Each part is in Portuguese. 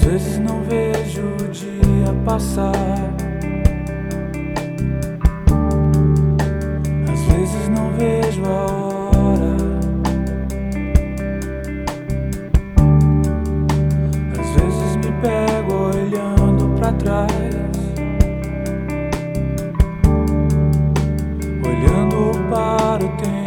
Às vezes não vejo o dia passar. Às vezes não vejo a hora. Às vezes me pego olhando para trás. Olhando para o tempo.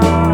far.